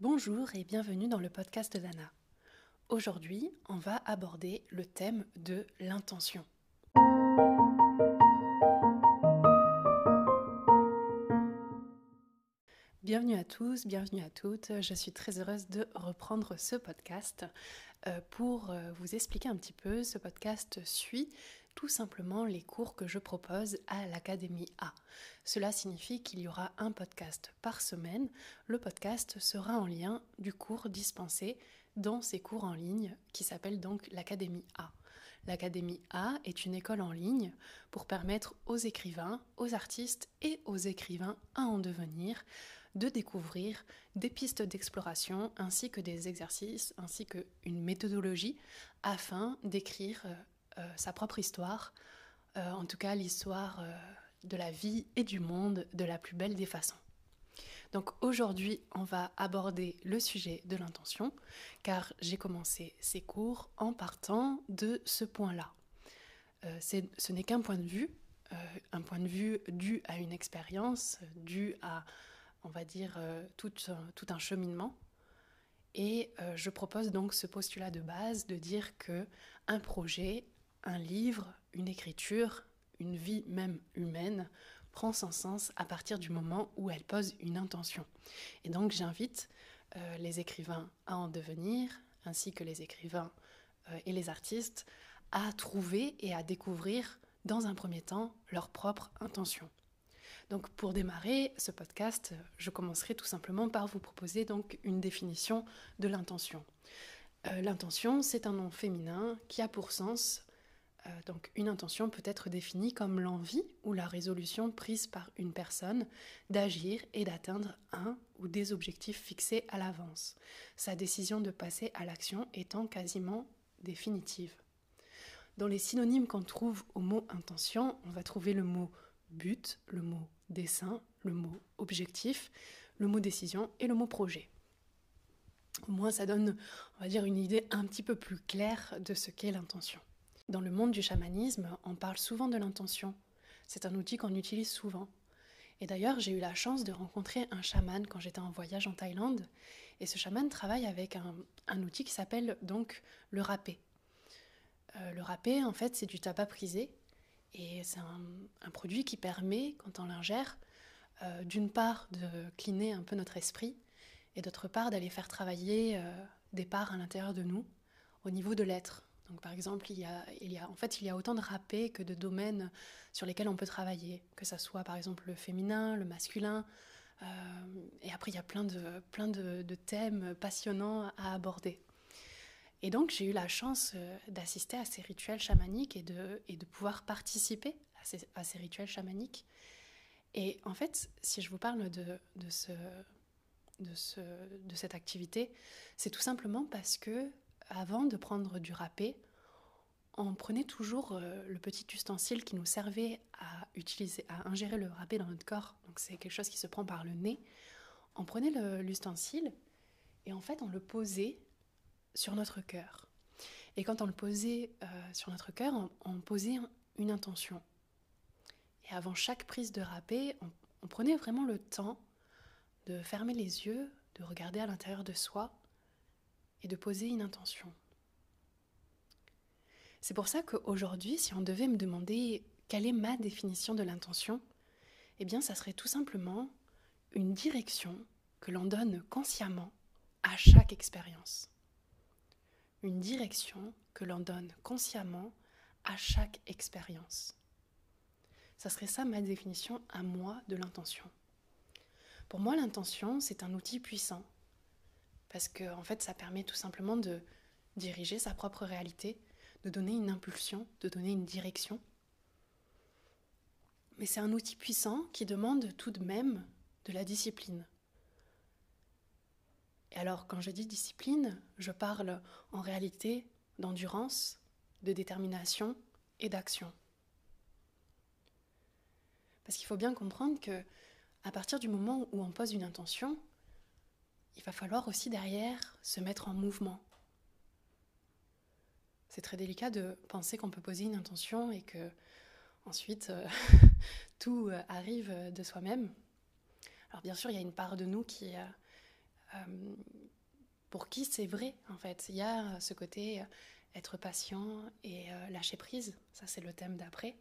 Bonjour et bienvenue dans le podcast d'Anna. Aujourd'hui, on va aborder le thème de l'intention. Bienvenue à tous, bienvenue à toutes. Je suis très heureuse de reprendre ce podcast euh, pour euh, vous expliquer un petit peu. Ce podcast suit tout simplement les cours que je propose à l'Académie A. Cela signifie qu'il y aura un podcast par semaine. Le podcast sera en lien du cours dispensé dans ces cours en ligne qui s'appelle donc l'Académie A. L'Académie A est une école en ligne pour permettre aux écrivains, aux artistes et aux écrivains à en devenir de découvrir des pistes d'exploration ainsi que des exercices ainsi qu'une méthodologie afin d'écrire euh, sa propre histoire, euh, en tout cas l'histoire euh, de la vie et du monde de la plus belle des façons. Donc aujourd'hui, on va aborder le sujet de l'intention, car j'ai commencé ces cours en partant de ce point-là. ce n'est qu'un point de vue, un point de vue dû à une expérience, dû à, on va dire, tout, tout un cheminement. Et je propose donc ce postulat de base de dire que un projet un livre, une écriture, une vie même humaine prend son sens à partir du moment où elle pose une intention. Et donc j'invite euh, les écrivains à en devenir, ainsi que les écrivains euh, et les artistes, à trouver et à découvrir dans un premier temps leur propre intention. Donc pour démarrer ce podcast, je commencerai tout simplement par vous proposer donc une définition de l'intention. Euh, l'intention, c'est un nom féminin qui a pour sens donc une intention peut être définie comme l'envie ou la résolution prise par une personne d'agir et d'atteindre un ou des objectifs fixés à l'avance, sa décision de passer à l'action étant quasiment définitive. Dans les synonymes qu'on trouve au mot intention, on va trouver le mot but, le mot dessin, le mot objectif, le mot décision et le mot projet. Au moins, ça donne, on dire, une idée un petit peu plus claire de ce qu'est l'intention. Dans le monde du chamanisme, on parle souvent de l'intention. C'est un outil qu'on utilise souvent. Et d'ailleurs, j'ai eu la chance de rencontrer un chaman quand j'étais en voyage en Thaïlande. Et ce chaman travaille avec un, outil qui s'appelle donc le râpé. Euh, le râpé, en fait, c'est du tabac prisé. Et c'est un, produit qui permet, quand on l'ingère, euh, d'une part de cliner un peu notre esprit et d'autre part d'aller faire travailler euh, des parts à l'intérieur de nous au niveau de l'être, donc, par exemple, il y, a, en fait, il y a autant de râpés que de domaines sur lesquels on peut travailler, que ce soit par exemple le féminin, le masculin. Euh, et après, il y a plein de, plein de, thèmes passionnants à aborder. Et donc, j'ai eu la chance euh, d'assister à ces rituels chamaniques et de, et de pouvoir participer à ces, à ces, rituels chamaniques. Et en fait, si je vous parle de, de, ce, de, ce, de cette activité, c'est tout simplement parce que avant de prendre du râpé, on prenait toujours euh, le petit ustensile qui nous servait à utiliser, à ingérer le râpé dans notre corps. Donc c'est quelque chose qui se prend par le nez. On prenait l'ustensile et en fait on le posait sur notre cœur. Et quand on le posait euh, sur notre cœur, on, posait une intention. Et avant chaque prise de râpé, on prenait vraiment le temps de fermer les yeux, de regarder à l'intérieur de soi et de poser une intention. C'est pour ça qu'aujourd'hui, si on devait me demander quelle est ma définition de l'intention, eh bien, ça serait tout simplement une direction que l'on donne consciemment à chaque expérience. Une direction que l'on donne consciemment à chaque expérience. Ça serait ça ma définition à moi de l'intention. Pour moi, l'intention, c'est un outil puissant parce que en fait ça permet tout simplement de diriger sa propre réalité, de donner une impulsion, de donner une direction. Mais c'est un outil puissant qui demande tout de même de la discipline. Et alors quand je dis discipline, je parle en réalité d'endurance, de détermination et d'action. Parce qu'il faut bien comprendre que à partir du moment où on pose une intention, il va falloir aussi derrière se mettre en mouvement. C'est très délicat de penser qu'on peut poser une intention et que ensuite euh, tout euh, arrive de soi-même. Alors bien sûr, il y a une part de nous qui, euh, pour qui c'est vrai en fait. Il y a ce côté être patient et lâcher prise, ça c'est le thème d'après.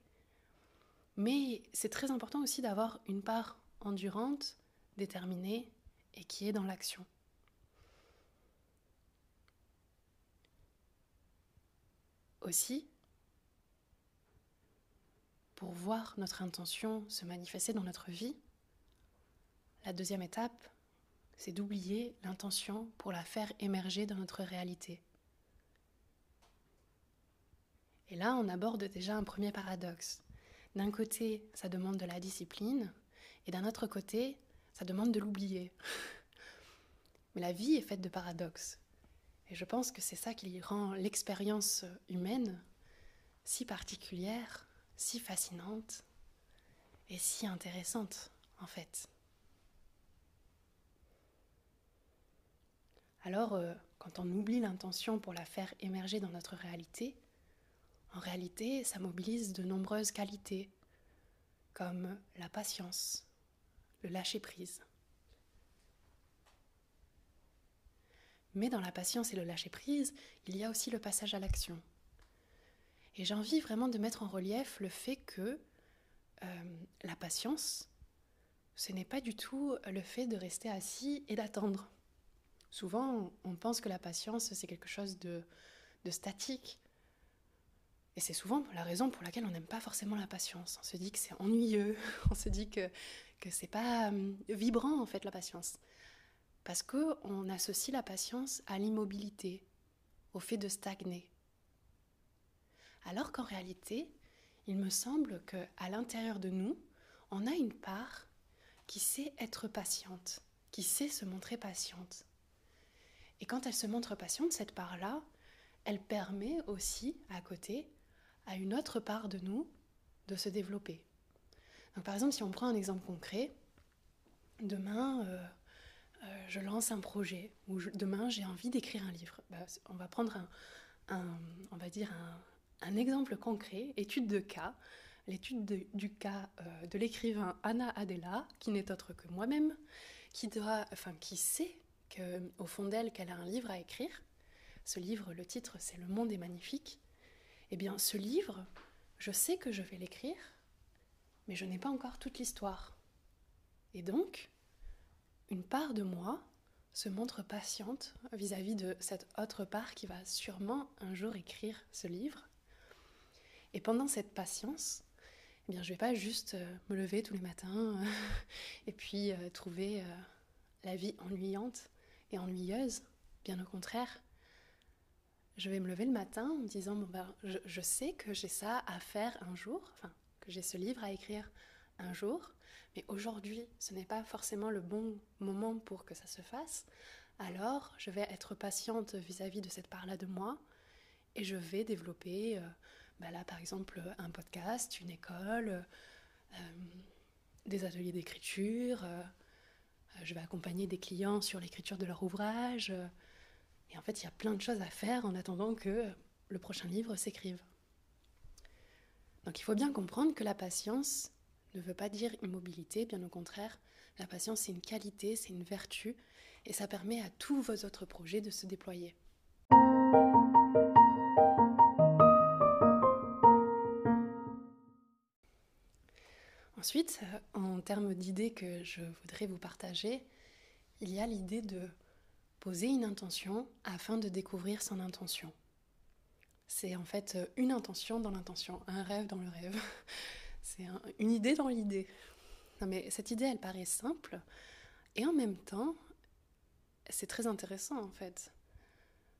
Mais c'est très important aussi d'avoir une part endurante, déterminée et qui est dans l'action. Aussi, pour voir notre intention se manifester dans notre vie, la deuxième étape, c'est d'oublier l'intention pour la faire émerger dans notre réalité. Et là, on aborde déjà un premier paradoxe. D'un côté, ça demande de la discipline, et d'un autre côté, ça demande de l'oublier. Mais la vie est faite de paradoxes. Et je pense que c'est ça qui rend l'expérience humaine si particulière, si fascinante et si intéressante, en fait. Alors, euh, quand on oublie l'intention pour la faire émerger dans notre réalité, en réalité, ça mobilise de nombreuses qualités, comme la patience, le lâcher-prise. Mais dans la patience et le lâcher-prise, il y a aussi le passage à l'action. Et j'ai envie vraiment de mettre en relief le fait que euh, la patience, ce n'est pas du tout le fait de rester assis et d'attendre. Souvent, on pense que la patience, c'est quelque chose de, de statique, et c'est souvent la raison pour laquelle on n'aime pas forcément la patience. On se dit que c'est ennuyeux, on se dit que, que c'est pas hum, vibrant en fait la patience. Parce qu'on associe la patience à l'immobilité, au fait de stagner. Alors qu'en réalité, il me semble qu'à l'intérieur de nous, on a une part qui sait être patiente, qui sait se montrer patiente. Et quand elle se montre patiente, cette part-là, elle permet aussi, à côté, à une autre part de nous de se développer. Par exemple, si on prend un exemple concret, demain, euh, euh, je lance un projet, ou demain, j'ai envie d'écrire un livre. Bah, on va prendre un, dire un, exemple concret, étude de cas, l'étude du cas euh, de l'écrivain Anna Adela, qui n'est autre que moi-même, qui, doit, enfin, qui sait qu'au fond d'elle qu'elle a un livre à écrire. Ce livre, le titre, c'est Le monde est magnifique. Eh bien, ce livre, je sais que je vais l'écrire, mais je n'ai pas encore toute l'histoire. Et donc, une part de moi se montre patiente vis-à-vis de cette autre part qui va sûrement un jour écrire ce livre. Et pendant cette patience, eh bien, je ne vais pas juste euh, me lever tous les matins et puis euh, trouver euh, la vie ennuyante et ennuyeuse. Bien au contraire, je vais me lever le matin en me disant bon ben, je, sais que j'ai ça à faire un jour, j'ai ce livre à écrire un jour, mais aujourd'hui ce n'est pas forcément le bon moment pour que ça se fasse. Alors je vais être patiente vis-à-vis de cette part-là de moi et je vais développer, euh, ben là par exemple un podcast, une école, euh, des ateliers d'écriture. Euh, je vais accompagner des clients sur l'écriture de leur ouvrage. Et en fait, il y a plein de choses à faire en attendant que le prochain livre s'écrive. Donc il faut bien comprendre que la patience ne veut pas dire immobilité, bien au contraire, la patience c'est une qualité, c'est une vertu, et ça permet à tous vos autres projets de se déployer. Ensuite, en termes d'idées que je voudrais vous partager, il y a l'idée de poser une intention afin de découvrir son intention. C'est en fait euh, une intention dans l'intention, un rêve dans le rêve. C'est une idée dans l'idée. Non mais cette idée, elle paraît simple et en même temps, c'est très intéressant en fait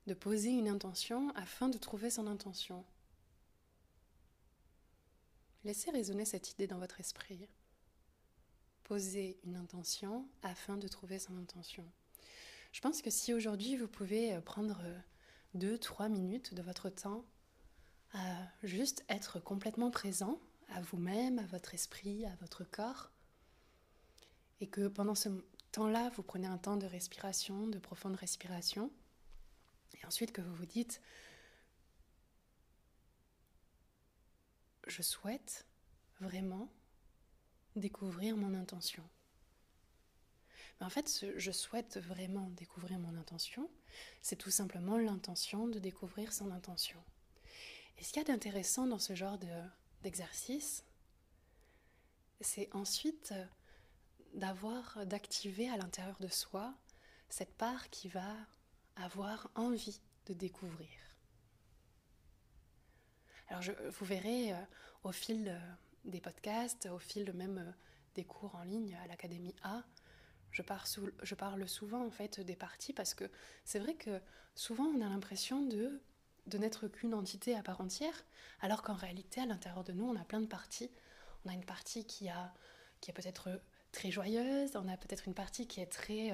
de poser une intention afin de trouver son intention. Laissez résonner cette idée dans votre esprit. Poser une intention afin de trouver son intention. Je pense que si aujourd'hui vous pouvez euh, prendre euh, deux, trois minutes de votre temps à juste être complètement présent à vous-même, à votre esprit, à votre corps, et que pendant ce temps-là, vous prenez un temps de respiration, de profonde respiration, et ensuite que vous vous dites, je souhaite vraiment découvrir mon intention. En fait, je souhaite vraiment découvrir mon intention. C'est tout simplement l'intention de découvrir son intention. Et ce qu'il y a d'intéressant dans ce genre d'exercice, c'est ensuite d'avoir, d'activer à l'intérieur de soi cette part qui va avoir envie de découvrir. Alors je, vous verrez euh, au fil euh, des podcasts, au fil même euh, des cours en ligne à l'Académie A, je, parle souvent en fait des parties parce que c'est vrai que souvent on a l'impression de, n'être qu'une entité à part entière, alors qu'en réalité à l'intérieur de nous on a plein de parties. On a une partie qui, a, qui est peut-être très joyeuse, on a peut-être une partie qui est très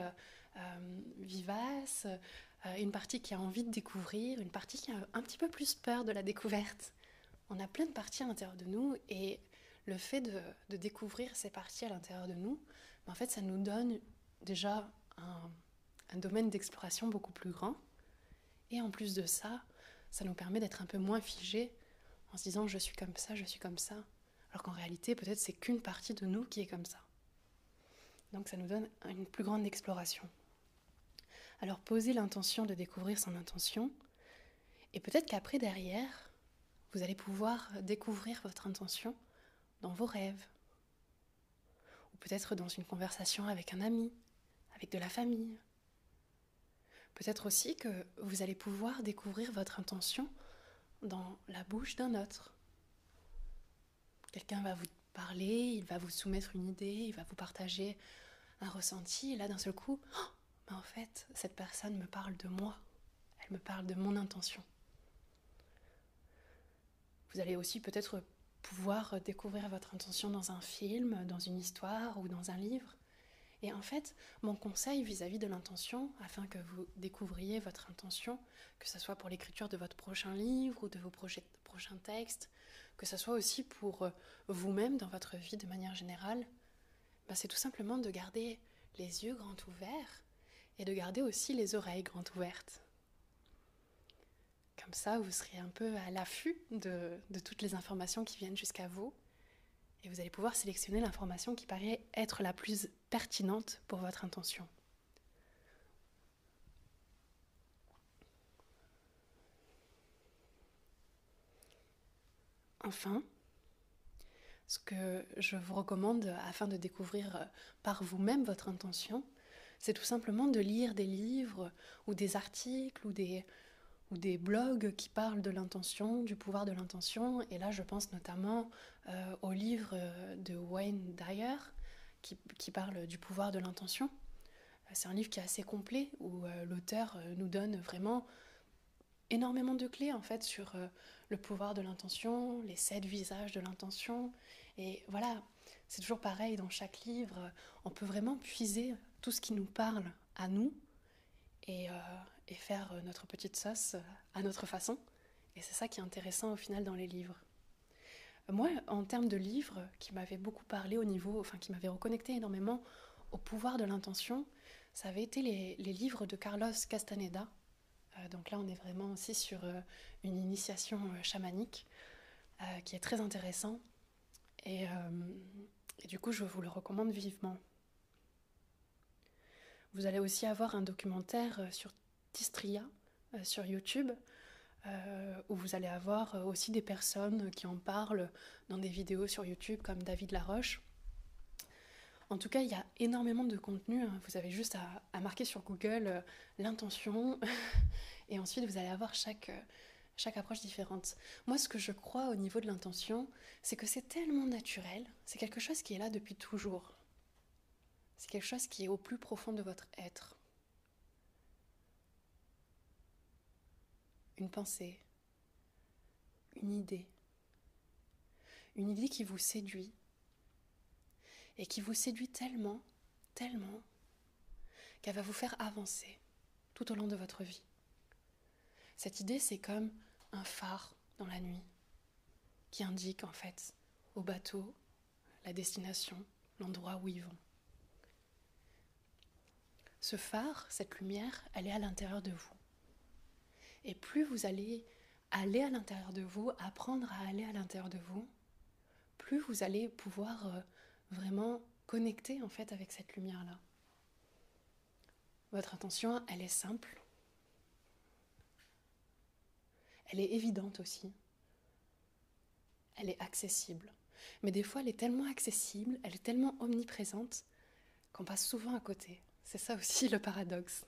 vivace, une partie qui a envie de découvrir, une partie qui a un petit peu plus peur de la découverte on a plein de parties à l'intérieur de nous et le fait de, découvrir ces parties à l'intérieur de nous, ben, en fait, ça nous donne déjà un, domaine d'exploration beaucoup plus grand. Et en plus de ça, ça nous permet d'être un peu moins figé en se disant je suis comme ça, je suis comme ça. Alors qu'en réalité, peut-être c'est qu'une partie de nous qui est comme ça. Donc ça nous donne une plus grande exploration. Alors poser l'intention de découvrir son intention, et peut-être qu'après derrière, vous allez pouvoir découvrir votre intention dans vos rêves, ou peut-être dans une conversation avec un ami, avec de la famille. Peut-être aussi que vous allez pouvoir découvrir votre intention dans la bouche d'un autre. Quelqu'un va vous parler, il va vous soumettre une idée, il va vous partager un ressenti, et là d'un seul coup, oh, en fait, cette personne me parle de moi, elle me parle de mon intention. Vous allez aussi peut-être pouvoir découvrir votre intention dans un film, dans une histoire ou dans un livre. Et en fait, mon conseil vis-à-vis de l'intention, afin que vous découvriez votre intention, que ce soit pour l'écriture de votre prochain livre ou de vos prochains textes, que ce soit aussi pour vous-même dans votre vie de manière générale, ben c'est tout simplement de garder les yeux grands ouverts et de garder aussi les oreilles grandes ouvertes. Comme ça, vous serez un peu à l'affût de, toutes les informations qui viennent jusqu'à vous. Et vous allez pouvoir sélectionner l'information qui paraît être la plus pertinente pour votre intention. Enfin, ce que je vous recommande afin de découvrir par vous-même votre intention, c'est tout simplement de lire des livres ou des articles ou des, des blogs qui parlent de l'intention, du pouvoir de l'intention. Et là, je pense notamment euh, au livre euh, de Wayne Dyer qui, qui parle du pouvoir de l'intention. Euh, c'est un livre qui est assez complet où l'auteur nous donne vraiment énormément de clés en fait sur le pouvoir de l'intention, les sept visages de l'intention. Et voilà, c'est toujours pareil dans chaque livre. On peut vraiment puiser tout ce qui nous parle à nous et, et faire euh, notre petite sauce euh, à notre façon. Et c'est ça qui est intéressant au final dans les livres. Moi, en termes de livres qui m'avaient beaucoup parlé au niveau, enfin qui m'avaient reconnecté énormément au pouvoir de l'intention, ça avait été les, livres de Carlos Castaneda. Euh, donc là, on est vraiment aussi sur une initiation chamanique qui est très intéressant. Et, et du coup, je vous le recommande vivement. Vous allez aussi avoir un documentaire sur Tistria euh, sur YouTube, euh, où vous allez avoir euh, aussi des personnes qui en parlent dans des vidéos sur YouTube comme David Laroche. En tout cas, il y a énormément de contenu. Hein. Vous avez juste à, marquer sur Google l'intention et ensuite vous allez avoir chaque, chaque approche différente. Moi, ce que je crois au niveau de l'intention, c'est que c'est tellement naturel, c'est quelque chose qui est là depuis toujours. C'est quelque chose qui est au plus profond de votre être. Une pensée, une idée, une idée qui vous séduit et qui vous séduit tellement, tellement, qu'elle va vous faire avancer tout au long de votre vie. Cette idée, c'est comme un phare dans la nuit qui indique en fait au bateau la destination, l'endroit où ils vont. Ce phare, cette lumière, elle est à l'intérieur de vous. Et plus vous allez aller à l'intérieur de vous, apprendre à aller à l'intérieur de vous, plus vous allez pouvoir euh, vraiment connecter en fait avec cette lumière-là. Votre intention, elle est simple. Elle est évidente aussi. Elle est accessible. Mais des fois, elle est tellement accessible, elle est tellement omniprésente qu'on passe souvent à côté. C'est ça aussi le paradoxe.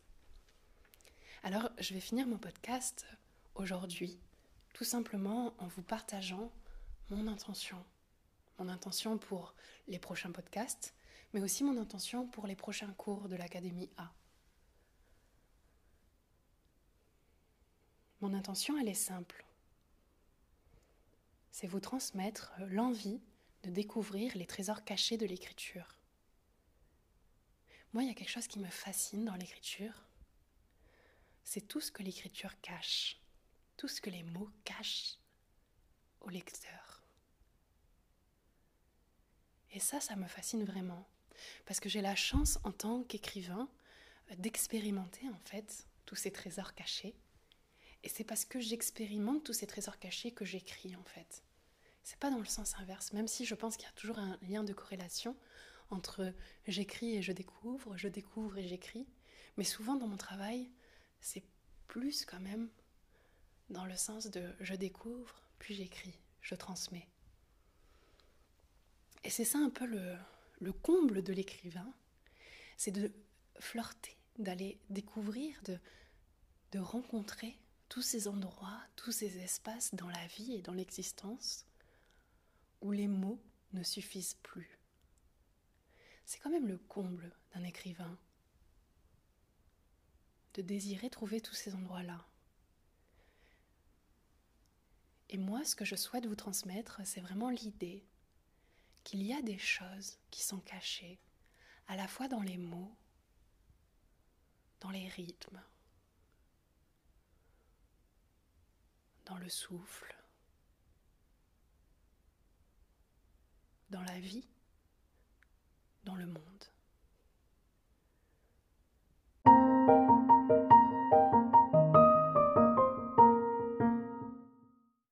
Alors, je vais finir mon podcast aujourd'hui, tout simplement en vous partageant mon intention. Mon intention pour les prochains podcasts, mais aussi mon intention pour les prochains cours de l'Académie A. Mon intention, elle est simple. C'est vous transmettre l'envie de découvrir les trésors cachés de l'écriture. Moi, il y a quelque chose qui me fascine dans l'écriture. C'est tout ce que l'écriture cache, tout ce que les mots cachent au lecteur. Et ça, ça me fascine vraiment, parce que j'ai la chance en tant qu'écrivain d'expérimenter en fait tous ces trésors cachés. Et c'est parce que j'expérimente tous ces trésors cachés que j'écris en fait. C'est pas dans le sens inverse, même si je pense qu'il y a toujours un lien de corrélation entre j'écris et je découvre, je découvre et j'écris. Mais souvent dans mon travail, c'est plus quand même dans le sens de je découvre, puis j'écris, je transmets. Et c'est ça un peu le, le comble de l'écrivain, c'est de flirter, d'aller découvrir, de, de rencontrer tous ces endroits, tous ces espaces dans la vie et dans l'existence où les mots ne suffisent plus. C'est quand même le comble d'un écrivain de désirer trouver tous ces endroits-là. Et moi, ce que je souhaite vous transmettre, c'est vraiment l'idée qu'il y a des choses qui sont cachées, à la fois dans les mots, dans les rythmes, dans le souffle, dans la vie